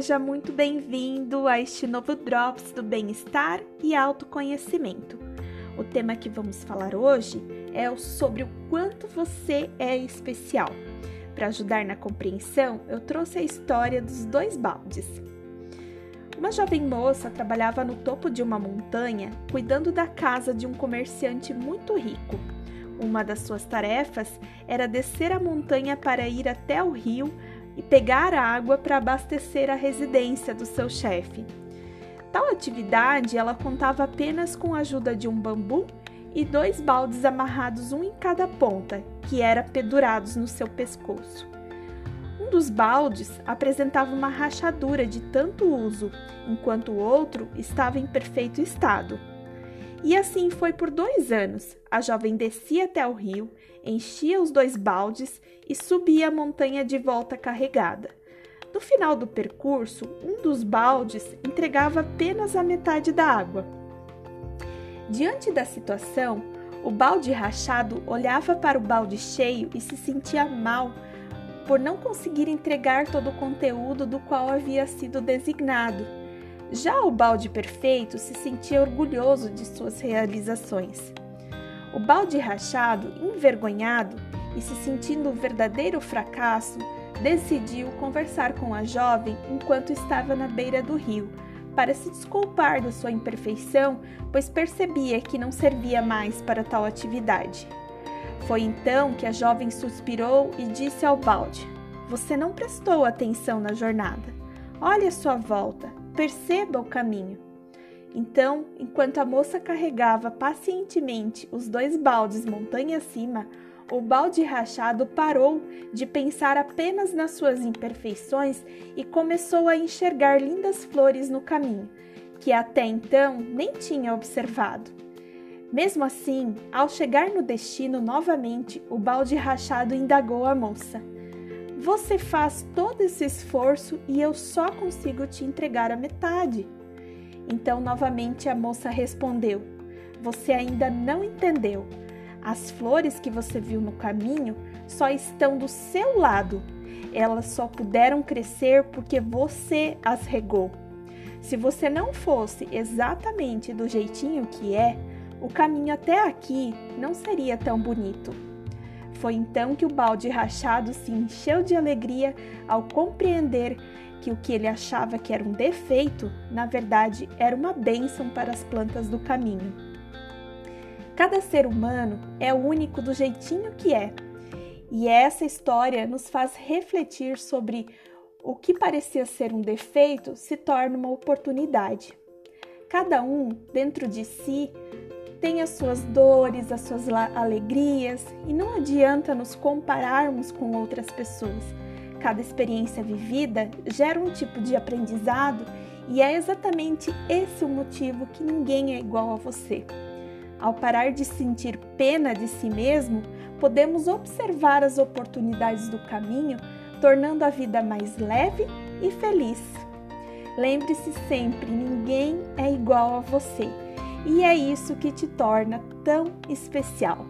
seja muito bem-vindo a este novo Drops do Bem-Estar e Autoconhecimento. O tema que vamos falar hoje é sobre o quanto você é especial. Para ajudar na compreensão, eu trouxe a história dos dois baldes. Uma jovem moça trabalhava no topo de uma montanha, cuidando da casa de um comerciante muito rico. Uma das suas tarefas era descer a montanha para ir até o rio e pegar água para abastecer a residência do seu chefe. Tal atividade ela contava apenas com a ajuda de um bambu e dois baldes amarrados um em cada ponta, que era pendurados no seu pescoço. Um dos baldes apresentava uma rachadura de tanto uso, enquanto o outro estava em perfeito estado. E assim foi por dois anos. A jovem descia até o rio, enchia os dois baldes e subia a montanha de volta carregada. No final do percurso, um dos baldes entregava apenas a metade da água. Diante da situação, o balde rachado olhava para o balde cheio e se sentia mal por não conseguir entregar todo o conteúdo do qual havia sido designado já o balde perfeito se sentia orgulhoso de suas realizações. O balde rachado, envergonhado e se sentindo um verdadeiro fracasso, decidiu conversar com a jovem enquanto estava na beira do rio, para se desculpar da sua imperfeição, pois percebia que não servia mais para tal atividade. Foi então que a jovem suspirou e disse ao balde: Você não prestou atenção na jornada. Olhe à sua volta perceba o caminho. Então, enquanto a moça carregava pacientemente os dois baldes montanha acima, o balde rachado parou de pensar apenas nas suas imperfeições e começou a enxergar lindas flores no caminho, que até então nem tinha observado. Mesmo assim, ao chegar no destino novamente, o balde rachado indagou a moça: você faz todo esse esforço e eu só consigo te entregar a metade. Então, novamente, a moça respondeu: Você ainda não entendeu. As flores que você viu no caminho só estão do seu lado. Elas só puderam crescer porque você as regou. Se você não fosse exatamente do jeitinho que é, o caminho até aqui não seria tão bonito. Foi então que o balde rachado se encheu de alegria ao compreender que o que ele achava que era um defeito, na verdade, era uma bênção para as plantas do caminho. Cada ser humano é único do jeitinho que é, e essa história nos faz refletir sobre o que parecia ser um defeito se torna uma oportunidade. Cada um, dentro de si, tem as suas dores, as suas alegrias e não adianta nos compararmos com outras pessoas. Cada experiência vivida gera um tipo de aprendizado e é exatamente esse o motivo que ninguém é igual a você. Ao parar de sentir pena de si mesmo, podemos observar as oportunidades do caminho, tornando a vida mais leve e feliz. Lembre-se sempre: ninguém é igual a você e é isso que te torna tão especial.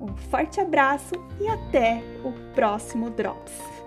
Um forte abraço e até o próximo Drops!